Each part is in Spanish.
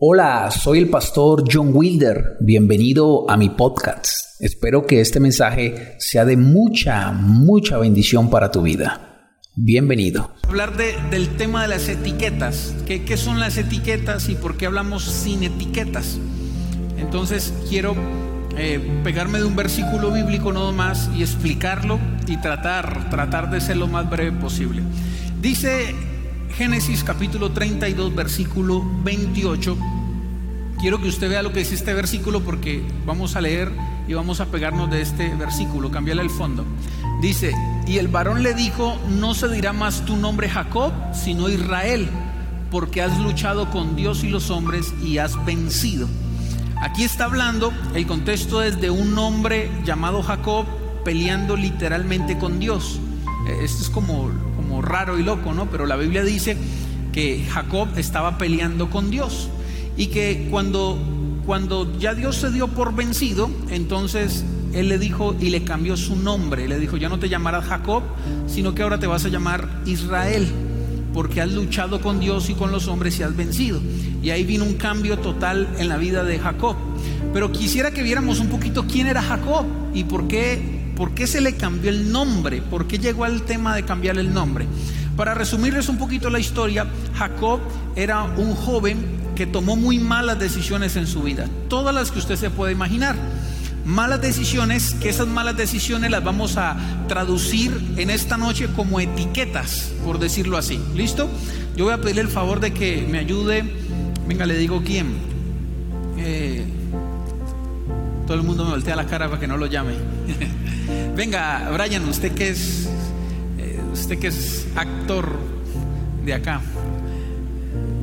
Hola, soy el pastor John Wilder. Bienvenido a mi podcast. Espero que este mensaje sea de mucha, mucha bendición para tu vida. Bienvenido. Hablar del tema de las etiquetas. ¿Qué, ¿Qué, son las etiquetas y por qué hablamos sin etiquetas? Entonces quiero eh, pegarme de un versículo bíblico no más y explicarlo y tratar, tratar de ser lo más breve posible. Dice Génesis capítulo 32, versículo 28. Quiero que usted vea lo que dice este versículo porque vamos a leer y vamos a pegarnos de este versículo, cambiarle el fondo. Dice, y el varón le dijo, no se dirá más tu nombre Jacob, sino Israel, porque has luchado con Dios y los hombres y has vencido. Aquí está hablando, el contexto es de un hombre llamado Jacob peleando literalmente con Dios. Eh, esto es como raro y loco, ¿no? Pero la Biblia dice que Jacob estaba peleando con Dios y que cuando, cuando ya Dios se dio por vencido, entonces él le dijo y le cambió su nombre. Le dijo, ya no te llamarás Jacob, sino que ahora te vas a llamar Israel, porque has luchado con Dios y con los hombres y has vencido. Y ahí vino un cambio total en la vida de Jacob. Pero quisiera que viéramos un poquito quién era Jacob y por qué ¿Por qué se le cambió el nombre? ¿Por qué llegó al tema de cambiar el nombre? Para resumirles un poquito la historia, Jacob era un joven que tomó muy malas decisiones en su vida, todas las que usted se puede imaginar. Malas decisiones, que esas malas decisiones las vamos a traducir en esta noche como etiquetas, por decirlo así. ¿Listo? Yo voy a pedirle el favor de que me ayude. Venga, le digo quién. Eh, todo el mundo me voltea la cara para que no lo llame. Venga, Brian, usted que es eh, usted que es actor de acá.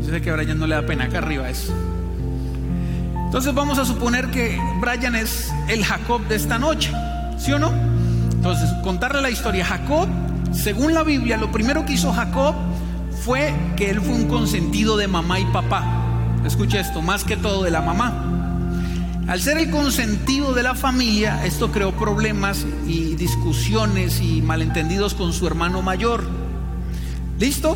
Yo sé que Brian no le da pena acá arriba eso. Entonces vamos a suponer que Brian es el Jacob de esta noche, ¿sí o no? Entonces, contarle la historia. Jacob, según la Biblia, lo primero que hizo Jacob fue que él fue un consentido de mamá y papá. Escucha esto, más que todo de la mamá. Al ser el consentido de la familia, esto creó problemas y discusiones y malentendidos con su hermano mayor. ¿Listo?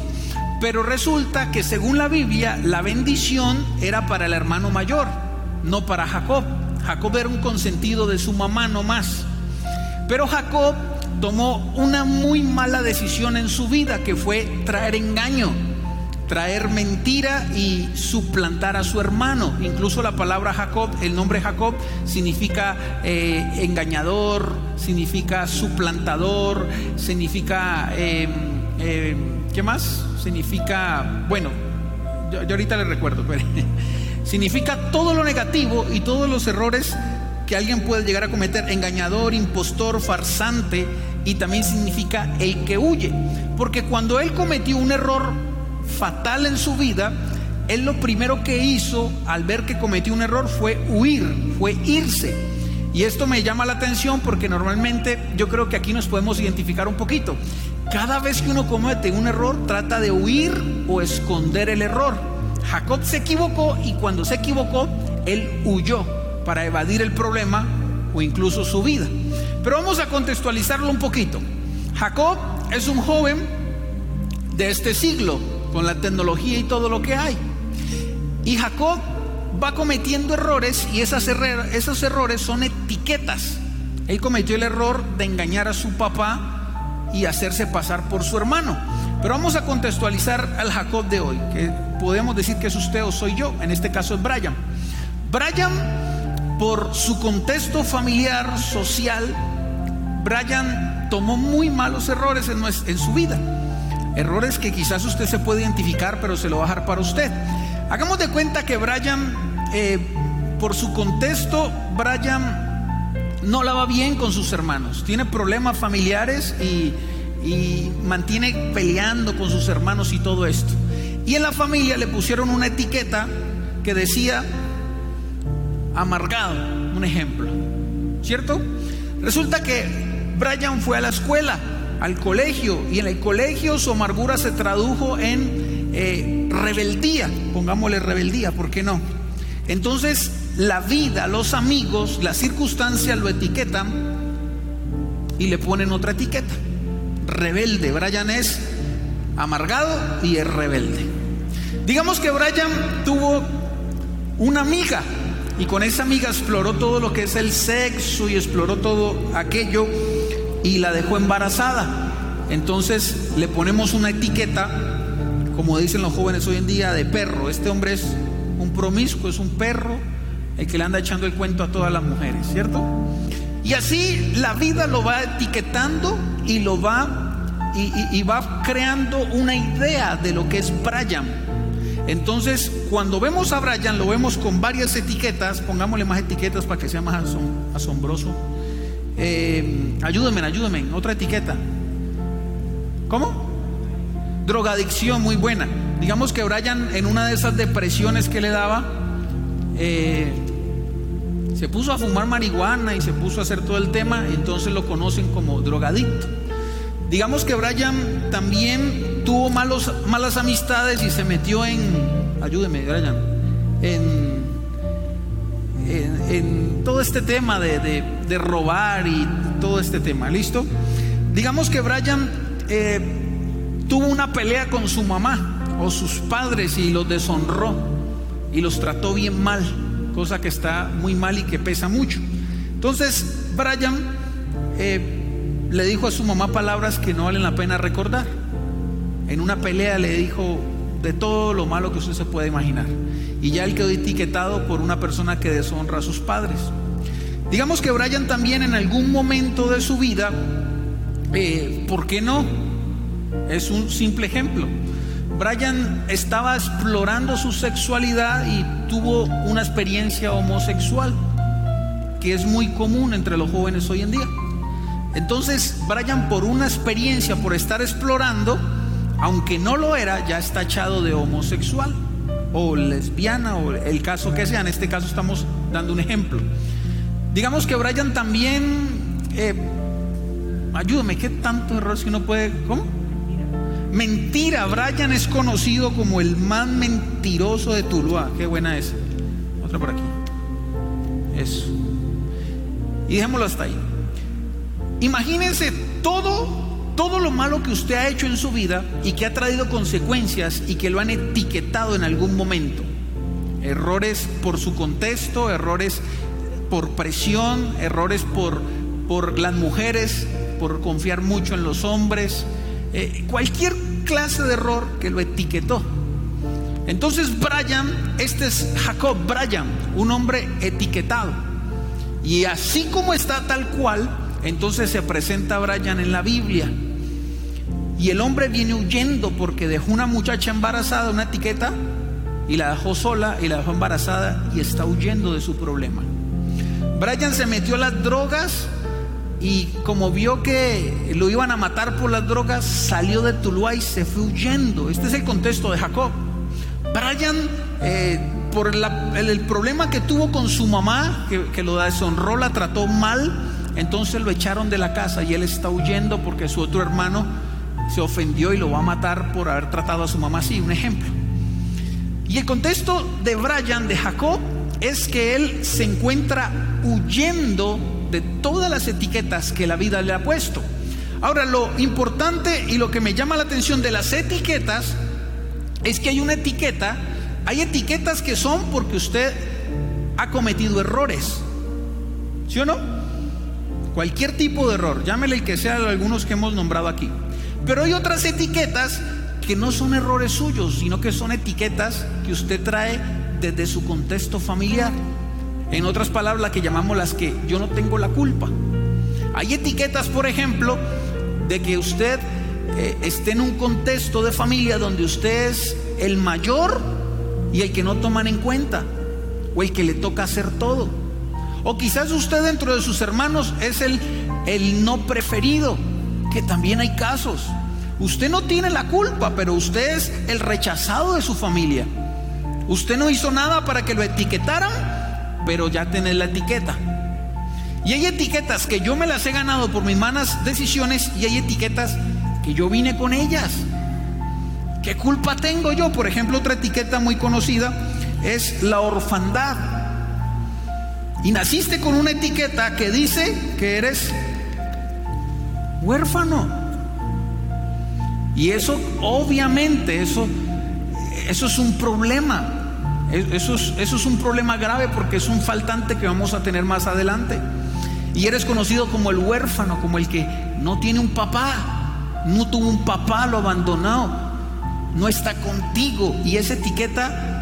Pero resulta que según la Biblia, la bendición era para el hermano mayor, no para Jacob. Jacob era un consentido de su mamá no más. Pero Jacob tomó una muy mala decisión en su vida, que fue traer engaño traer mentira y suplantar a su hermano. Incluso la palabra Jacob, el nombre Jacob significa eh, engañador, significa suplantador, significa, em, em, ¿qué más? Significa, bueno, yo, ahorita le recuerdo, pero significa todo lo negativo y todos los errores que alguien puede llegar a cometer, engañador, impostor, farsante, y también significa el que huye. Porque cuando él cometió un error fatal en su vida, él lo primero que hizo al ver que cometió un error fue huir, fue irse. Y esto me llama la atención porque normalmente yo creo que aquí nos podemos identificar un poquito. Cada vez que uno comete un error trata de huir o esconder el error. Jacob se equivocó y cuando se equivocó, él huyó para evadir el problema o incluso su vida. Pero vamos a contextualizarlo un poquito. Jacob es un joven de este siglo, con la tecnología y todo lo que hay. Y Jacob va cometiendo errores y esas esos errores son etiquetas. Él cometió el error de engañar a su papá y hacerse pasar por su hermano. Pero vamos a contextualizar al Jacob de hoy, que podemos decir que es usted o soy yo, en este caso es Brian. Brian, por su contexto familiar, social, Brian tomó muy malos errores en, en su vida. Errores que quizás usted se puede identificar, pero se lo va a dejar para usted. Hagamos de cuenta que Brian, eh, por su contexto, Brian no la va bien con sus hermanos. Tiene problemas familiares y, y mantiene peleando con sus hermanos y todo esto. Y en la familia le pusieron una etiqueta que decía amargado, un ejemplo. ¿Cierto? Resulta que Brian fue a la escuela al colegio y en el colegio su amargura se tradujo en eh, rebeldía, pongámosle rebeldía, ¿por qué no? Entonces la vida, los amigos, las circunstancias lo etiquetan y le ponen otra etiqueta, rebelde. Brian es amargado y es rebelde. Digamos que Brian tuvo una amiga. Y con esa amiga exploró todo lo que es el sexo y exploró todo aquello y la dejó embarazada. Entonces le ponemos una etiqueta, como dicen los jóvenes hoy en día, de perro. Este hombre es un promiscuo, es un perro, el que le anda echando el cuento a todas las mujeres, ¿cierto? Y así la vida lo va etiquetando y lo va y, va creando una idea de lo que es Brian. Entonces, cuando vemos a Brian, lo vemos con varias etiquetas, pongámosle más etiquetas para que sea más asombroso. Eh, ayúdenme, ayúdenme, otra etiqueta. ¿Cómo? Drogadicción, muy buena. Digamos que Brian en una de esas depresiones que le daba, eh, se puso a fumar marihuana y se puso a hacer todo el tema, entonces lo conocen como drogadicto. Digamos que Brian también tuvo malos, malas amistades y se metió en, ayúdeme Brian, en, en, todo este tema de, de, robar y todo este tema, ¿listo? Digamos que Brian eh, tuvo una pelea con su mamá o sus padres y los deshonró y los trató bien mal, cosa que está muy mal y que pesa mucho. Entonces, Brian eh, le dijo a su mamá palabras que no valen la pena recordar. En una pelea le dijo de todo lo malo que usted se puede imaginar. Y ya él quedó etiquetado por una persona que deshonra a sus padres. Digamos que Brian también en algún momento de su vida, eh, ¿por qué no? Es un simple ejemplo. Brian estaba explorando su sexualidad y tuvo una experiencia homosexual, que es muy común entre los jóvenes hoy en día. Entonces, Brian, por una experiencia, por estar explorando, aunque no lo era, ya está echado de homosexual o lesbiana o el caso que sea. En este caso estamos dando un ejemplo. Digamos que Brian también, eh, ayúdame, ¿qué tanto error si uno puede? ¿Cómo? Mentira. Brian es conocido como el más mentiroso de Tuluá. Qué buena es. Otra por aquí. Eso. Y dejémoslo hasta ahí. Imagínense todo, todo lo malo que usted ha hecho en su vida y que ha traído consecuencias y que lo han etiquetado en algún momento. Errores por su contexto, errores por presión, errores por, por las mujeres, por confiar mucho en los hombres, eh, cualquier clase de error que lo etiquetó. Entonces Brian, este es Jacob Brian, un hombre etiquetado. Y así como está tal cual, entonces se presenta Brian en la Biblia. Y el hombre viene huyendo porque dejó una muchacha embarazada, una etiqueta, y la dejó sola y la dejó embarazada y está huyendo de su problema. Brian se metió a las drogas y como vio que lo iban a matar por las drogas, salió de Tuluá y se fue huyendo. Este es el contexto de Jacob. Brian, eh, por el, problema que tuvo con su mamá, que, que lo deshonró, la trató mal, entonces lo echaron de la casa y él está huyendo porque su otro hermano se ofendió y lo va a matar por haber tratado a su mamá así, un ejemplo. Y el contexto de Brian, de Jacob, es que él se encuentra huyendo de todas las etiquetas que la vida le ha puesto. Ahora, lo importante y lo que me llama la atención de las etiquetas es que hay una etiqueta, hay etiquetas que son porque usted ha cometido errores. ¿Sí o no? Cualquier tipo de error, llámele el que sea de algunos que hemos nombrado aquí. Pero hay otras etiquetas que no son errores suyos, sino que son etiquetas que usted trae desde su contexto familiar. En otras palabras, que llamamos las que yo no tengo la culpa. Hay etiquetas, por ejemplo, de que usted eh, esté en un contexto de familia donde usted es el mayor y el que no toman en cuenta, o el que le toca hacer todo. O quizás usted dentro de sus hermanos es el, el no preferido, que también hay casos. Usted no tiene la culpa, pero usted es el rechazado de su familia. Usted no hizo nada para que lo etiquetaran, pero ya tiene la etiqueta. Y hay etiquetas que yo me las he ganado por mis malas decisiones y hay etiquetas que yo vine con ellas. ¿Qué culpa tengo yo? Por ejemplo, otra etiqueta muy conocida es la orfandad. Y naciste con una etiqueta que dice que eres huérfano. Y eso, obviamente, eso, eso es un problema. Eso es, eso es un problema grave porque es un faltante que vamos a tener más adelante. Y eres conocido como el huérfano, como el que no tiene un papá, no tuvo un papá, lo abandonó, no está contigo. Y esa etiqueta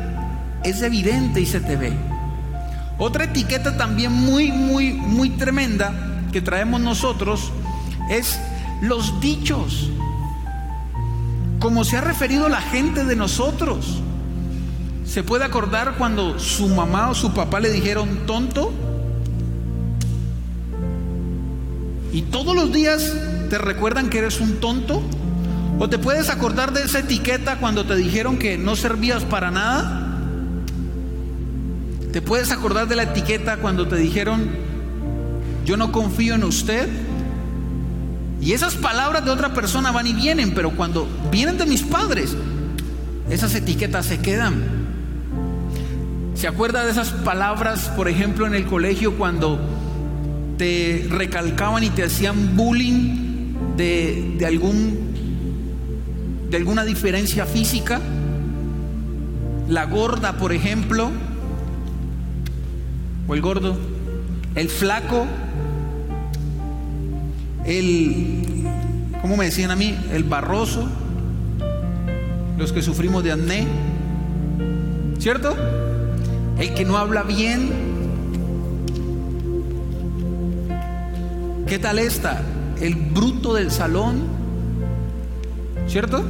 es evidente y se te ve. Otra etiqueta también muy, muy, muy tremenda que traemos nosotros es los dichos. Como se ha referido la gente de nosotros. ¿Se puede acordar cuando su mamá o su papá le dijeron tonto? Y todos los días te recuerdan que eres un tonto. ¿O te puedes acordar de esa etiqueta cuando te dijeron que no servías para nada? ¿Te puedes acordar de la etiqueta cuando te dijeron, yo no confío en usted? Y esas palabras de otra persona van y vienen, pero cuando vienen de mis padres, esas etiquetas se quedan. ¿Se acuerda de esas palabras, por ejemplo, en el colegio cuando te recalcaban y te hacían bullying de, algún, de alguna diferencia física? La gorda, por ejemplo, o el gordo, el flaco, el, ¿cómo me decían a mí? El barroso, los que sufrimos de acné, ¿cierto? el que no habla bien. ¿Qué tal esta? El bruto del salón, ¿cierto?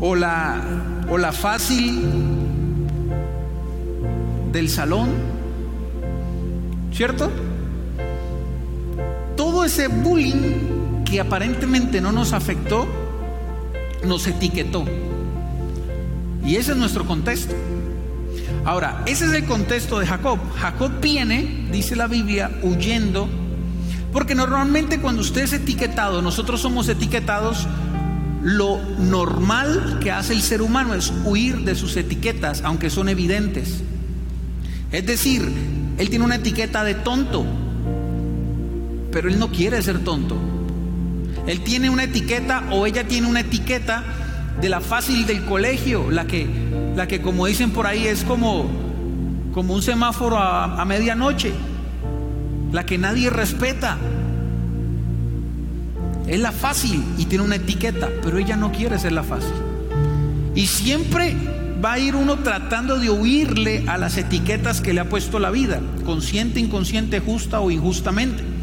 O la, o la fácil del salón, ¿cierto? Ese bullying que aparentemente no nos afectó, nos etiquetó. Y ese es nuestro contexto. Ahora, ese es el contexto de Jacob. Jacob viene, dice la Biblia, huyendo, porque normalmente cuando usted es etiquetado, nosotros somos etiquetados, lo normal que hace el ser humano es huir de sus etiquetas, aunque son evidentes. Es decir, él tiene una etiqueta de tonto, pero él no quiere ser tonto. Él tiene una etiqueta o ella tiene una etiqueta de la fácil del colegio, la que la que como dicen por ahí es como, como un semáforo a, a medianoche, la que nadie respeta. Es la fácil y tiene una etiqueta, pero ella no quiere ser la fácil. Y siempre va a ir uno tratando de huirle a las etiquetas que le ha puesto la vida, consciente, inconsciente, justa o injustamente.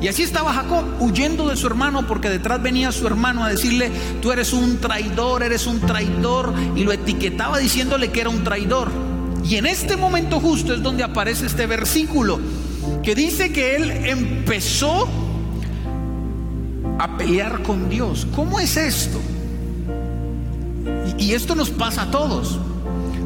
Y así estaba Jacob huyendo de su hermano porque detrás venía su hermano a decirle, tú eres un traidor, eres un traidor, y lo etiquetaba diciéndole que era un traidor. Y en este momento justo es donde aparece este versículo que dice que él empezó a pelear con Dios. ¿Cómo es esto? Y, esto nos pasa a todos.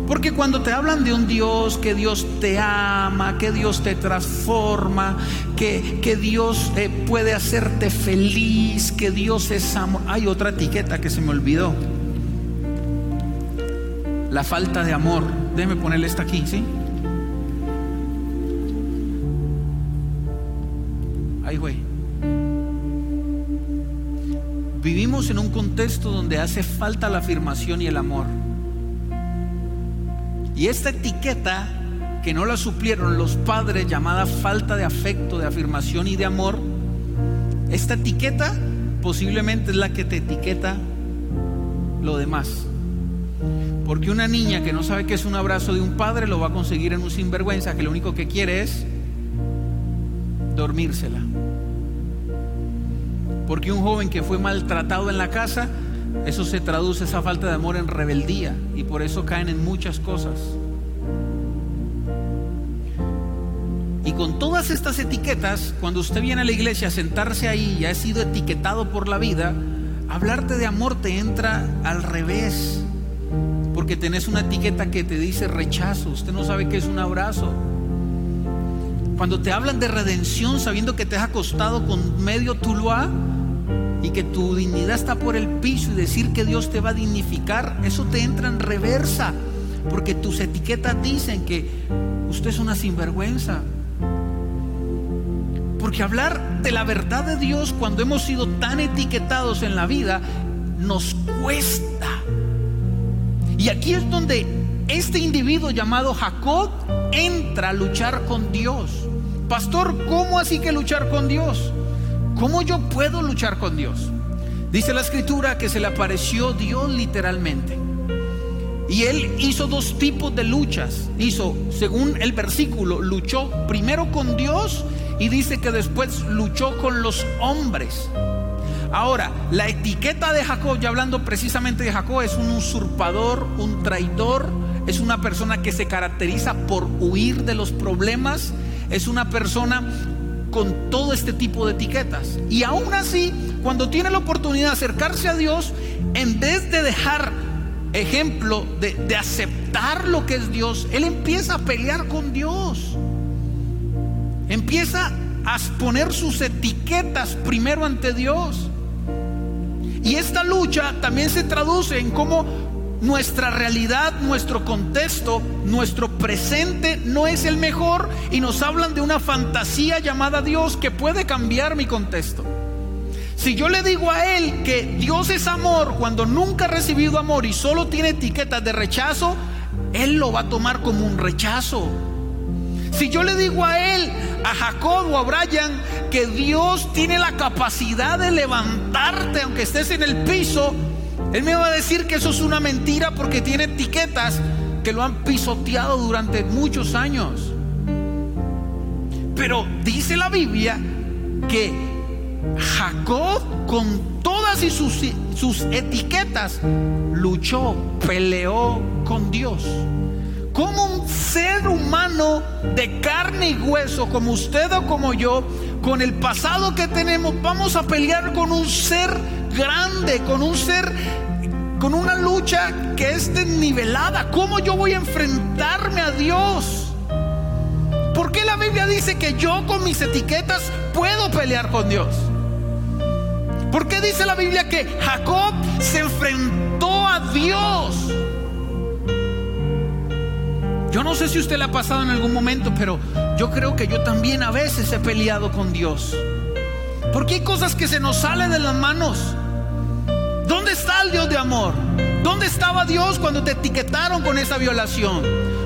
Porque cuando te hablan de un Dios, que Dios te ama, que Dios te transforma, que, que Dios eh, puede hacerte feliz, que Dios es amor. Hay otra etiqueta que se me olvidó. La falta de amor. Déjeme ponerle esta aquí, ¿sí? Ay, güey. Vivimos en un contexto donde hace falta la afirmación y el amor. Y esta etiqueta que no la suplieron los padres llamada falta de afecto, de afirmación y de amor, esta etiqueta posiblemente es la que te etiqueta lo demás. Porque una niña que no sabe qué es un abrazo de un padre lo va a conseguir en un sinvergüenza que lo único que quiere es dormírsela. Porque un joven que fue maltratado en la casa eso se traduce, esa falta de amor, en rebeldía y por eso caen en muchas cosas. Y con todas estas etiquetas, cuando usted viene a la iglesia a sentarse ahí y ha sido etiquetado por la vida, hablarte de amor te entra al revés. Porque tenés una etiqueta que te dice rechazo, usted no sabe qué es un abrazo. Cuando te hablan de redención sabiendo que te has acostado con medio tuluá, y que tu dignidad está por el piso y decir que Dios te va a dignificar, eso te entra en reversa, porque tus etiquetas dicen que usted es una sinvergüenza. Porque hablar de la verdad de Dios cuando hemos sido tan etiquetados en la vida nos cuesta. Y aquí es donde este individuo llamado Jacob entra a luchar con Dios. Pastor, ¿cómo así que luchar con Dios? ¿Cómo yo puedo luchar con Dios? Dice la escritura que se le apareció Dios literalmente. Y él hizo dos tipos de luchas. Hizo, según el versículo, luchó primero con Dios y dice que después luchó con los hombres. Ahora, la etiqueta de Jacob, ya hablando precisamente de Jacob, es un usurpador, un traidor, es una persona que se caracteriza por huir de los problemas, es una persona con todo este tipo de etiquetas. Y aún así, cuando tiene la oportunidad de acercarse a Dios, en vez de dejar ejemplo de, de, aceptar lo que es Dios, él empieza a pelear con Dios. Empieza a poner sus etiquetas primero ante Dios. Y esta lucha también se traduce en cómo nuestra realidad, nuestro contexto, nuestro presente no es el mejor y nos hablan de una fantasía llamada Dios que puede cambiar mi contexto. Si yo le digo a él que Dios es amor cuando nunca ha recibido amor y solo tiene etiquetas de rechazo, él lo va a tomar como un rechazo. Si yo le digo a él, a Jacob o a Brian, que Dios tiene la capacidad de levantarte aunque estés en el piso, él me va a decir que eso es una mentira porque tiene etiquetas que lo han pisoteado durante muchos años. Pero dice la Biblia que Jacob con todas sus, sus etiquetas luchó, peleó con Dios. Como un ser humano de carne y hueso, como usted o como yo, con el pasado que tenemos, vamos a pelear con un ser grande, con un ser, con una lucha que es desnivelada. ¿Cómo yo voy a enfrentarme a Dios? ¿Por qué la Biblia dice que yo con mis etiquetas puedo pelear con Dios? ¿Por qué dice la Biblia que Jacob se enfrentó a Dios? Yo no sé si usted le ha pasado en algún momento, pero yo creo que yo también a veces he peleado con Dios. Porque hay cosas que se nos salen de las manos. ¿Dónde está el Dios de amor? ¿Dónde estaba Dios cuando te etiquetaron con esa violación?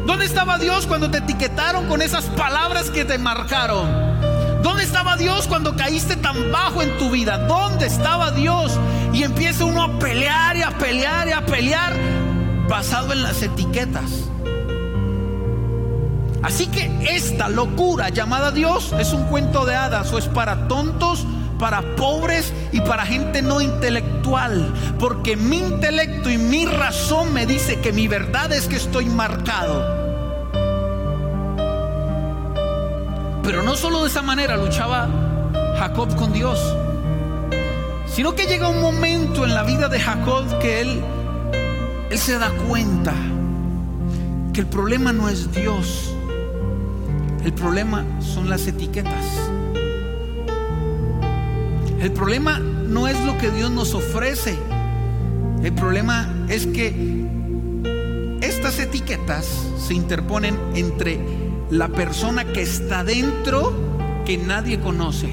¿Dónde estaba Dios cuando te etiquetaron con esas palabras que te marcaron? ¿Dónde estaba Dios cuando caíste tan bajo en tu vida? ¿Dónde estaba Dios? Y empieza uno a pelear y a pelear y a pelear basado en las etiquetas. Así que esta locura llamada Dios es un cuento de hadas o es para tontos, para pobres y para gente no intelectual. Porque mi intelecto y mi razón me dice que mi verdad es que estoy marcado. Pero no solo de esa manera luchaba Jacob con Dios, sino que llega un momento en la vida de Jacob que él, él se da cuenta que el problema no es Dios, el problema son las etiquetas. El problema no es lo que Dios nos ofrece. El problema es que estas etiquetas se interponen entre la persona que está dentro que nadie conoce.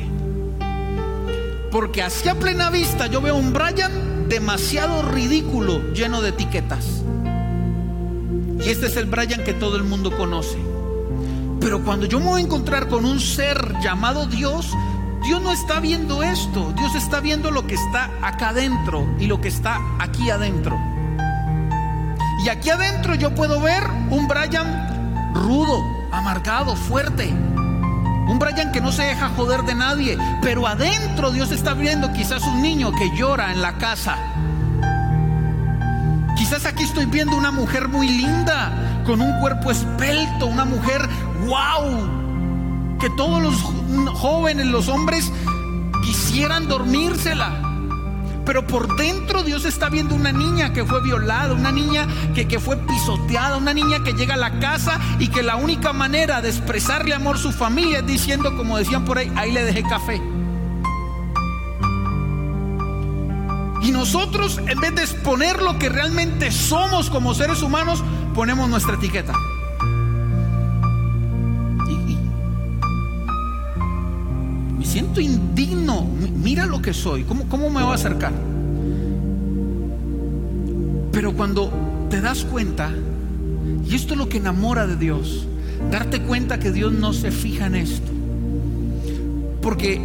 Porque hacia plena vista yo veo un Brian demasiado ridículo, lleno de etiquetas. Y este es el Brian que todo el mundo conoce. Pero cuando yo me voy a encontrar con un ser llamado Dios, Dios no está viendo esto. Dios está viendo lo que está acá adentro y lo que está aquí adentro. Y aquí adentro yo puedo ver un Brian rudo, amargado, fuerte. Un Brian que no se deja joder de nadie. Pero adentro Dios está viendo quizás un niño que llora en la casa. Quizás aquí estoy viendo una mujer muy linda, con un cuerpo espelto, una mujer wow, que todos los jóvenes, los hombres quisieran dormírsela. Pero por dentro Dios está viendo una niña que fue violada, una niña que, que, fue pisoteada, una niña que llega a la casa y que la única manera de expresarle amor a su familia es diciendo, como decían por ahí, ahí le dejé café. Y nosotros, en vez de exponer lo que realmente somos como seres humanos, ponemos nuestra etiqueta. Siento indigno. Mira lo que soy. ¿Cómo, ¿Cómo me voy a acercar? Pero cuando te das cuenta Y esto es lo que enamora de Dios. Darte cuenta que Dios no se fija en esto. Porque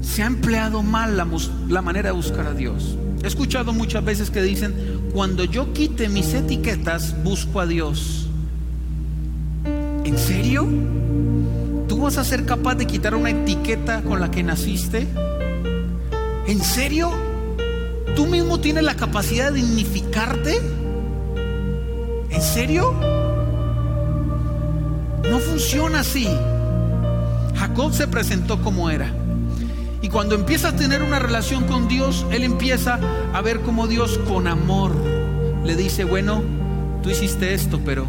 se ha empleado mal la, la manera de buscar a Dios. He escuchado muchas veces que dicen, cuando yo quite mis etiquetas, busco a Dios. ¿En serio? ¿Tú vas a ser capaz de quitar una etiqueta con la que naciste? ¿En serio? ¿Tú mismo tienes la capacidad de dignificarte? ¿En serio? No funciona así. Jacob se presentó como era. Y cuando empieza a tener una relación con Dios, él empieza a ver como Dios con amor le dice, bueno, tú hiciste esto, pero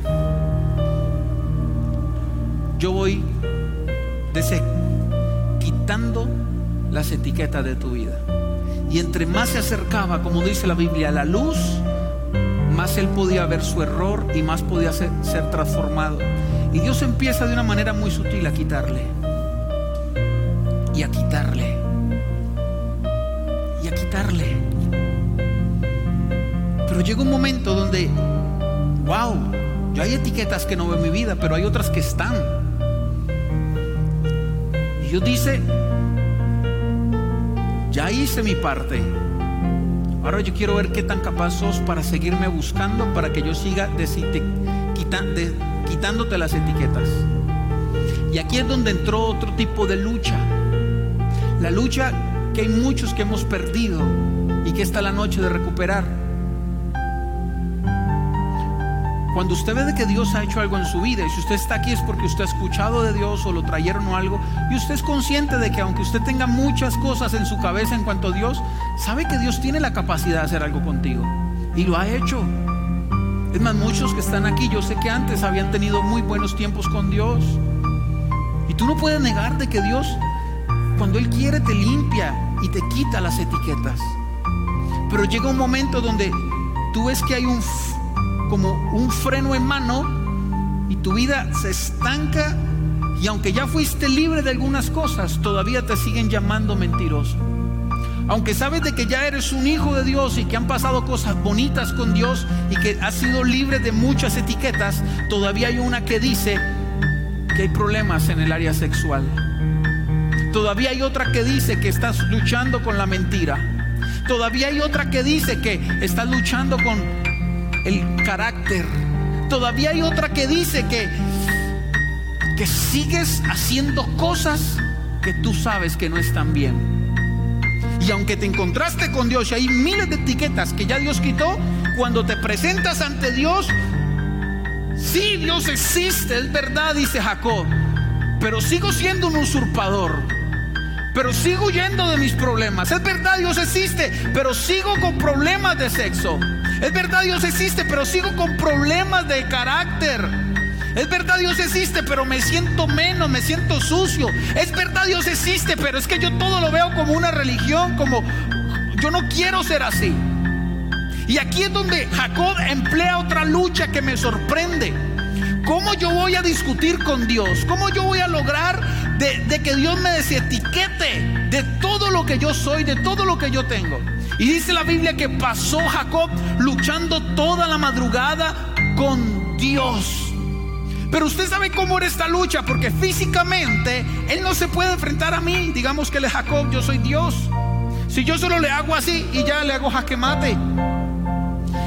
yo voy quitando las etiquetas de tu vida. Y entre más se acercaba, como dice la Biblia, a la luz, más él podía ver su error y más podía ser, ser transformado. Y Dios empieza de una manera muy sutil a quitarle. Y a quitarle. Y a quitarle. Pero llega un momento donde, wow, yo hay etiquetas que no veo en mi vida, pero hay otras que están. Dios dice, ya hice mi parte. Ahora yo quiero ver qué tan capaz sos para seguirme buscando, para que yo siga quitándote las etiquetas. Y aquí es donde entró otro tipo de lucha. La lucha que hay muchos que hemos perdido y que está la noche de recuperar. Cuando usted ve de que Dios ha hecho algo en su vida y si usted está aquí es porque usted ha escuchado de Dios o lo trajeron o algo y usted es consciente de que aunque usted tenga muchas cosas en su cabeza en cuanto a Dios, sabe que Dios tiene la capacidad de hacer algo contigo y lo ha hecho. Es más, muchos que están aquí, yo sé que antes habían tenido muy buenos tiempos con Dios. Y tú no puedes negar de que Dios, cuando Él quiere, te limpia y te quita las etiquetas. Pero llega un momento donde tú ves que hay un como un freno en mano y tu vida se estanca y aunque ya fuiste libre de algunas cosas, todavía te siguen llamando mentiroso. Aunque sabes de que ya eres un hijo de Dios y que han pasado cosas bonitas con Dios y que has sido libre de muchas etiquetas, todavía hay una que dice que hay problemas en el área sexual. Todavía hay otra que dice que estás luchando con la mentira. Todavía hay otra que dice que estás luchando con el carácter. Todavía hay otra que dice que, que sigues haciendo cosas que tú sabes que no están bien. Y aunque te encontraste con Dios y hay miles de etiquetas que ya Dios quitó, cuando te presentas ante Dios, sí, Dios existe, es verdad, dice Jacob, pero sigo siendo un usurpador. Pero sigo huyendo de mis problemas. Es verdad, Dios existe, pero sigo con problemas de sexo. Es verdad, Dios existe, pero sigo con problemas de carácter. Es verdad, Dios existe, pero me siento menos, me siento sucio. Es verdad, Dios existe, pero es que yo todo lo veo como una religión, como yo no quiero ser así. Y aquí es donde Jacob emplea otra lucha que me sorprende. ¿Cómo yo voy a discutir con Dios? ¿Cómo yo voy a lograr de, de que Dios me desetiquete de todo lo que yo soy, de todo lo que yo tengo? Y dice la Biblia que pasó Jacob luchando toda la madrugada con Dios. Pero usted sabe cómo era esta lucha, porque físicamente él no se puede enfrentar a mí. Digamos que él es Jacob, yo soy Dios. Si yo solo le hago así y ya le hago jaque mate.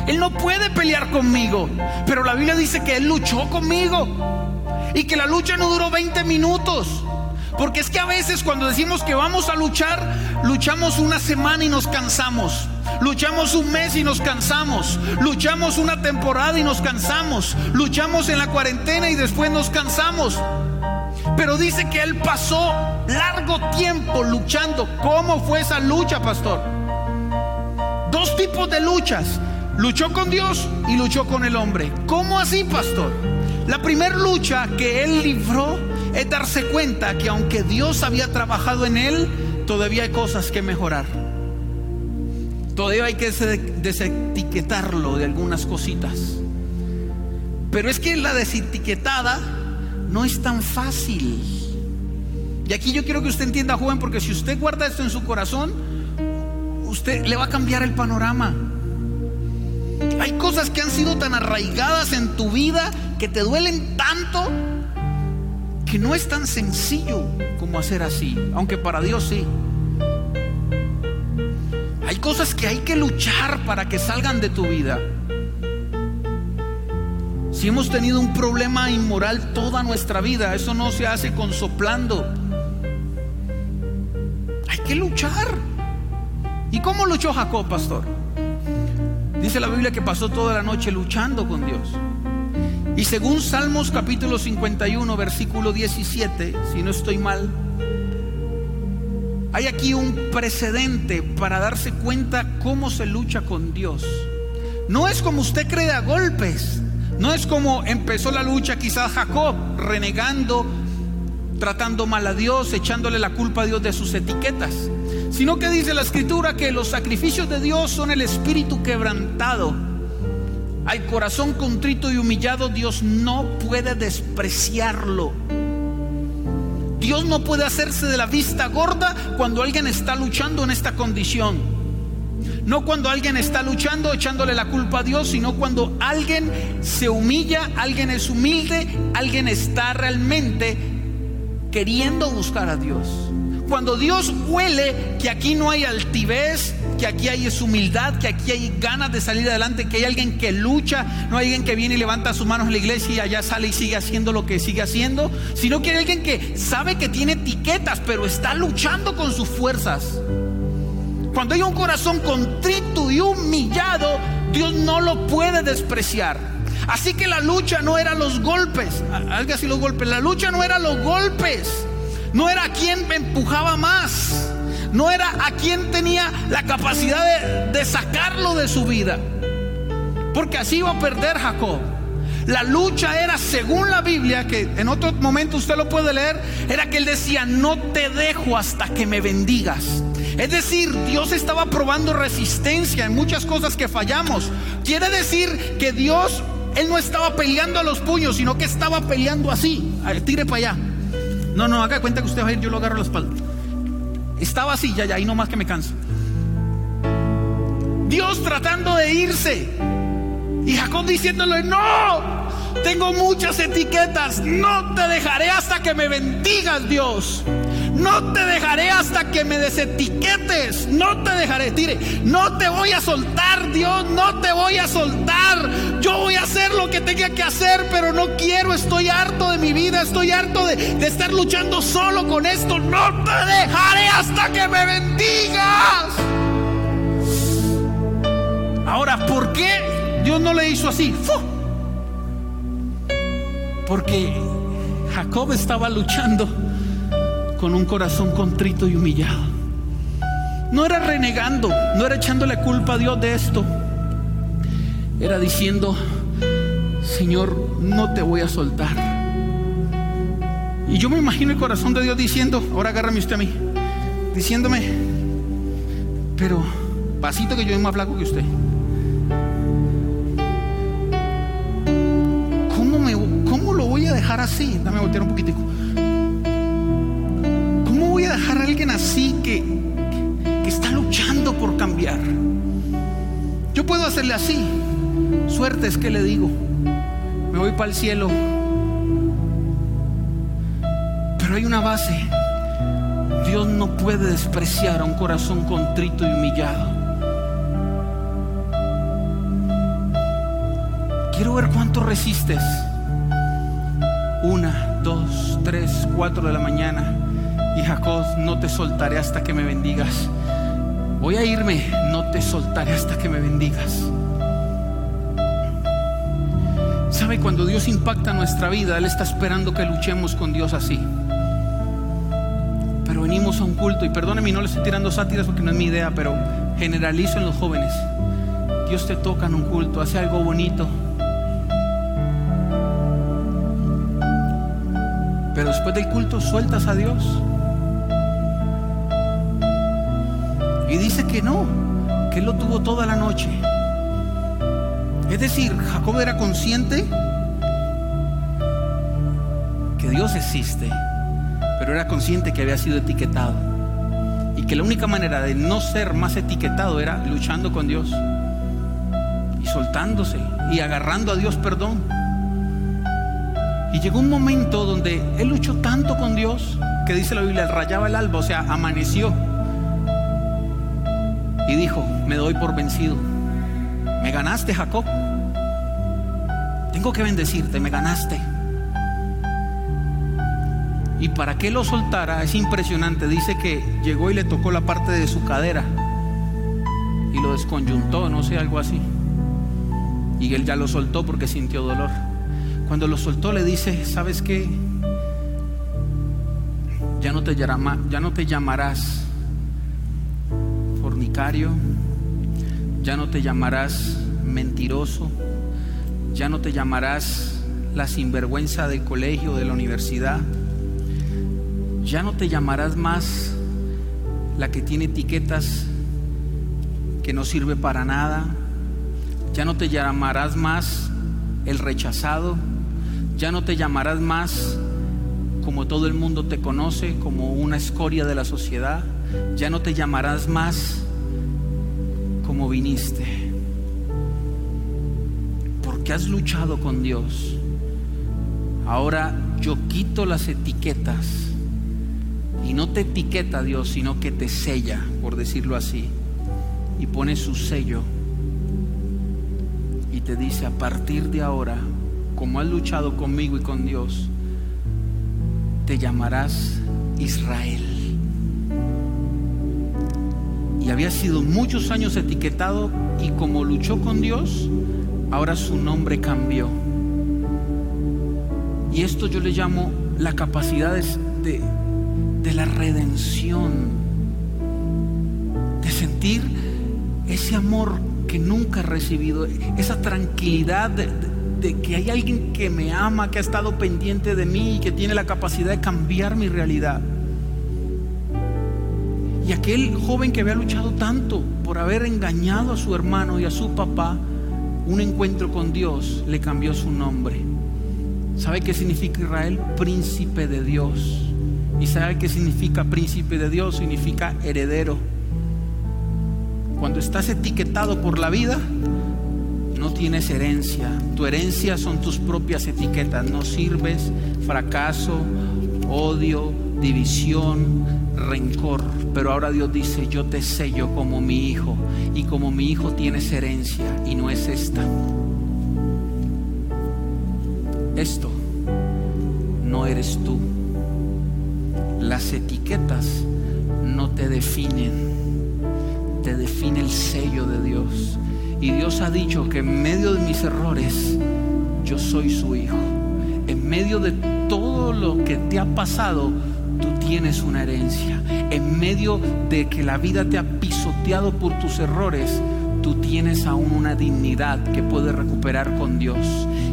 Él no puede pelear conmigo. Pero la Biblia dice que él luchó conmigo. Y que la lucha no duró 20 minutos. Porque es que a veces cuando decimos que vamos a luchar, luchamos una semana y nos cansamos. Luchamos un mes y nos cansamos. Luchamos una temporada y nos cansamos. Luchamos en la cuarentena y después nos cansamos. Pero dice que él pasó largo tiempo luchando. ¿Cómo fue esa lucha, pastor? Dos tipos de luchas. Luchó con Dios y luchó con el hombre. ¿Cómo así, pastor? La primera lucha que él libró es darse cuenta que aunque Dios había trabajado en él, todavía hay cosas que mejorar. Todavía hay que desetiquetarlo de algunas cositas. Pero es que la desetiquetada no es tan fácil. Y aquí yo quiero que usted entienda, joven, porque si usted guarda esto en su corazón, usted le va a cambiar el panorama. Hay cosas que han sido tan arraigadas en tu vida que te duelen tanto que no es tan sencillo como hacer así, aunque para Dios sí. Hay cosas que hay que luchar para que salgan de tu vida. Si hemos tenido un problema inmoral toda nuestra vida, eso no se hace con soplando. Hay que luchar. ¿Y cómo luchó Jacob, pastor? Dice la Biblia que pasó toda la noche luchando con Dios. Y según Salmos capítulo 51, versículo 17, si no estoy mal, hay aquí un precedente para darse cuenta cómo se lucha con Dios. No es como usted cree a golpes. No es como empezó la lucha quizás Jacob, renegando, tratando mal a Dios, echándole la culpa a Dios de sus etiquetas. Sino que dice la escritura que los sacrificios de Dios son el espíritu quebrantado. Al corazón contrito y humillado Dios no puede despreciarlo. Dios no puede hacerse de la vista gorda cuando alguien está luchando en esta condición. No cuando alguien está luchando echándole la culpa a Dios, sino cuando alguien se humilla, alguien es humilde, alguien está realmente queriendo buscar a Dios. Cuando Dios huele que aquí no hay altivez, que aquí hay humildad, que aquí hay ganas de salir adelante, que hay alguien que lucha, no hay alguien que viene y levanta sus manos en la iglesia y allá sale y sigue haciendo lo que sigue haciendo, sino que hay alguien que sabe que tiene etiquetas, pero está luchando con sus fuerzas. Cuando hay un corazón contrito y humillado, Dios no lo puede despreciar. Así que la lucha no era los golpes, alguien así los golpes, la lucha no era los golpes. No era quien me empujaba más. No era a quien tenía la capacidad de, sacarlo de su vida. Porque así iba a perder Jacob. La lucha era, según la Biblia, que en otro momento usted lo puede leer, era que él decía, no te dejo hasta que me bendigas. Es decir, Dios estaba probando resistencia en muchas cosas que fallamos. Quiere decir que Dios, Él no estaba peleando a los puños, sino que estaba peleando así. tire para allá. No, no, haga cuenta que usted va a ir, yo lo agarro a la espalda. Estaba así, ya, ya, ahí nomás que me canso. Dios tratando de irse. Y Jacob diciéndole, no, tengo muchas etiquetas, no te dejaré hasta que me bendigas, Dios. No te dejaré hasta que me desetiquetes. No te dejaré, tire. No te voy a soltar, Dios. No te voy a soltar. Yo voy a hacer lo que tenga que hacer, pero no quiero. Estoy harto de mi vida. Estoy harto de, de estar luchando solo con esto. No te dejaré hasta que me bendigas. Ahora, ¿por qué Dios no le hizo así? Porque Jacob estaba luchando con un corazón contrito y humillado. No era renegando, no era echándole culpa a Dios de esto. Era diciendo, Señor, no te voy a soltar. Y yo me imagino el corazón de Dios diciendo, ahora agárrame usted a mí, diciéndome, pero pasito que yo soy más flaco que usted. ¿Cómo, me, ¿Cómo lo voy a dejar así? Dame a voltear un poquitico dejar a alguien así que, que está luchando por cambiar? Yo puedo hacerle así. Suerte es que le digo. Me voy para el cielo. Pero hay una base. Dios no puede despreciar a un corazón contrito y humillado. Quiero ver cuánto resistes. Una, dos, tres, cuatro de la mañana. Y Jacob, no te soltaré hasta que me bendigas. Voy a irme, no te soltaré hasta que me bendigas. ¿Sabe? Cuando Dios impacta nuestra vida, Él está esperando que luchemos con Dios así. Pero venimos a un culto, y perdóneme, no le estoy tirando sátiras porque no es mi idea, pero generalizo en los jóvenes. Dios te toca en un culto, hace algo bonito. Pero después del culto sueltas a Dios. Y dice que no, que él lo tuvo toda la noche. Es decir, Jacob era consciente que Dios existe, pero era consciente que había sido etiquetado. Y que la única manera de no ser más etiquetado era luchando con Dios. Y soltándose y agarrando a Dios perdón. Y llegó un momento donde él luchó tanto con Dios que dice la Biblia, rayaba el alba, o sea, amaneció. Y dijo, me doy por vencido. Me ganaste, Jacob. Tengo que bendecirte, me ganaste. Y para que lo soltara, es impresionante. Dice que llegó y le tocó la parte de su cadera y lo desconyuntó, no sé, algo así. Y él ya lo soltó porque sintió dolor. Cuando lo soltó le dice, ¿sabes qué? Ya no te, ya no te llamarás ya no te llamarás mentiroso, ya no te llamarás la sinvergüenza del colegio, de la universidad, ya no te llamarás más la que tiene etiquetas que no sirve para nada, ya no te llamarás más el rechazado, ya no te llamarás más como todo el mundo te conoce, como una escoria de la sociedad, ya no te llamarás más como viniste, porque has luchado con Dios. Ahora yo quito las etiquetas y no te etiqueta Dios, sino que te sella, por decirlo así y pone su sello y te dice, a partir de ahora, como has luchado conmigo y con Dios, te llamarás Israel. Y había sido muchos años etiquetado y como luchó con Dios, ahora su nombre cambió. Y esto yo le llamo la capacidad de, de la redención, de sentir ese amor que nunca he recibido, esa tranquilidad de, que hay alguien que me ama, que ha estado pendiente de mí y que tiene la capacidad de cambiar mi realidad. Aquel joven que había luchado tanto por haber engañado a su hermano y a su papá, un encuentro con Dios le cambió su nombre. ¿Sabe qué significa Israel? Príncipe de Dios. ¿Y sabe qué significa príncipe de Dios? Significa heredero. Cuando estás etiquetado por la vida, no tienes herencia. Tu herencia son tus propias etiquetas. No sirves, fracaso, odio, división, rencor. Pero ahora Dios dice, yo te sello como mi hijo. Y como mi hijo tienes herencia y no es esta. Esto no eres tú. Las etiquetas no te definen te define el sello de Dios. Y Dios ha dicho que en medio de mis errores, yo soy su hijo. En medio de todo lo que te ha pasado, tienes una herencia. En medio de que la vida te ha pisoteado por tus errores, tú tienes aún una dignidad que puedes recuperar con Dios.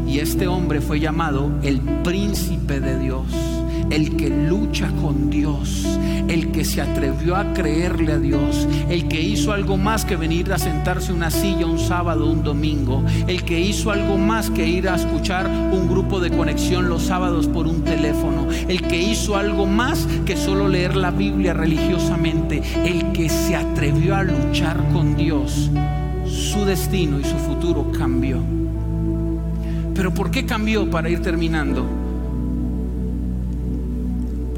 Y este hombre fue llamado el príncipe de Dios el que lucha con Dios, el que se atrevió a creerle a Dios, el que hizo algo más que venir a sentarse en una silla un sábado, un domingo, el que hizo algo más que ir a escuchar un grupo de conexión los sábados por un teléfono, el que hizo algo más que solo leer la Biblia religiosamente, el que se atrevió a luchar con Dios, su destino y su futuro cambió. Pero ¿por qué cambió para ir terminando?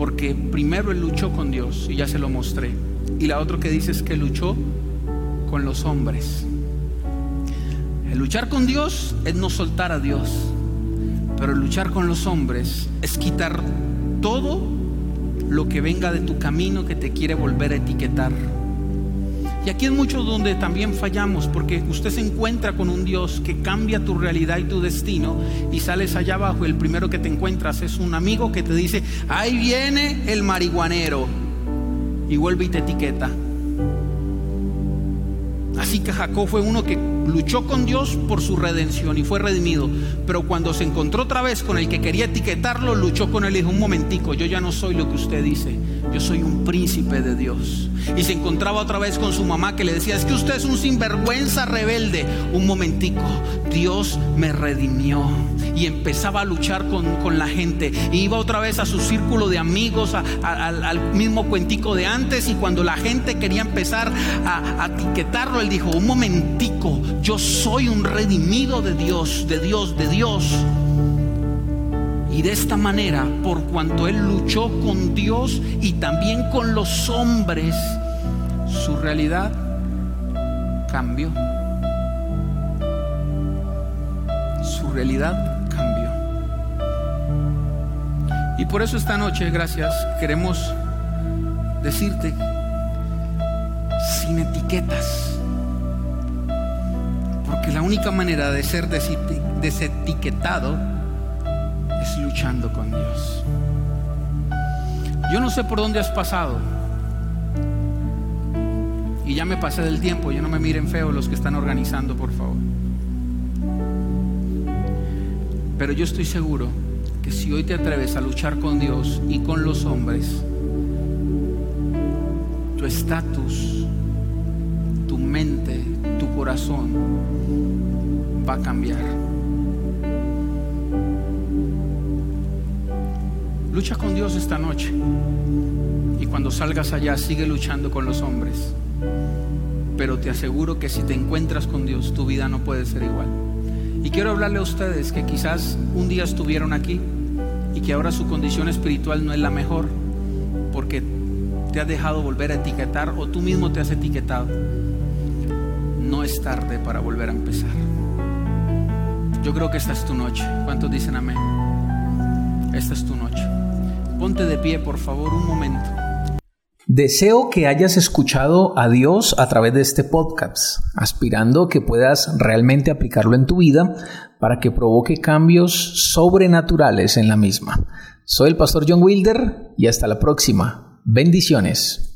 Porque primero él luchó con Dios y ya se lo mostré. Y la otra que dice es que luchó con los hombres. El luchar con Dios es no soltar a Dios, pero el luchar con los hombres es quitar todo lo que venga de tu camino que te quiere volver a etiquetar. Y aquí es mucho donde también fallamos, porque usted se encuentra con un Dios que cambia tu realidad y tu destino y sales allá abajo y el primero que te encuentras es un amigo que te dice, ahí viene el marihuanero y vuelve y te etiqueta. Así que Jacob fue uno que luchó con Dios por su redención y fue redimido. Pero cuando se encontró otra vez con el que quería etiquetarlo, luchó con él y dijo, un momentico, yo ya no soy lo que usted dice, yo soy un príncipe de Dios. Y se encontraba otra vez con su mamá que le decía, es que usted es un sinvergüenza rebelde. Un momentico, Dios me redimió y empezaba a luchar con, la gente. iba otra vez a su círculo de amigos, al mismo cuentico de antes y cuando la gente quería empezar a, a etiquetarlo, él dijo, un momentico, yo soy un redimido de Dios, de Dios, de Dios. Y de esta manera, por cuanto él luchó con Dios y también con los hombres, su realidad cambió. Su realidad cambió. Y por eso esta noche, gracias, queremos decirte sin etiquetas. Porque la única manera de ser desetiquetado es luchando con Dios. Yo no sé por dónde has pasado. Y ya me pasé del tiempo, ya no me miren feo los que están organizando, por favor. Pero yo estoy seguro que si hoy te atreves a luchar con Dios y con los hombres, tu estatus, tu mente, corazón va a cambiar. Lucha con Dios esta noche. Y cuando salgas allá, sigue luchando con los hombres. Pero te aseguro que si te encuentras con Dios, tu vida no puede ser igual. Y quiero hablarle a ustedes que quizás un día estuvieron aquí y que ahora su condición espiritual no es la mejor porque te ha dejado volver a etiquetar o tú mismo te has etiquetado, no es tarde para volver a empezar. Yo creo que esta es tu noche. ¿Cuántos dicen amén? Esta es tu noche. Ponte de pie, por favor, un momento. Deseo que hayas escuchado a Dios a través de este podcast, aspirando que puedas realmente aplicarlo en tu vida para que provoque cambios sobrenaturales en la misma. Soy el pastor John Wilder y hasta la próxima. Bendiciones.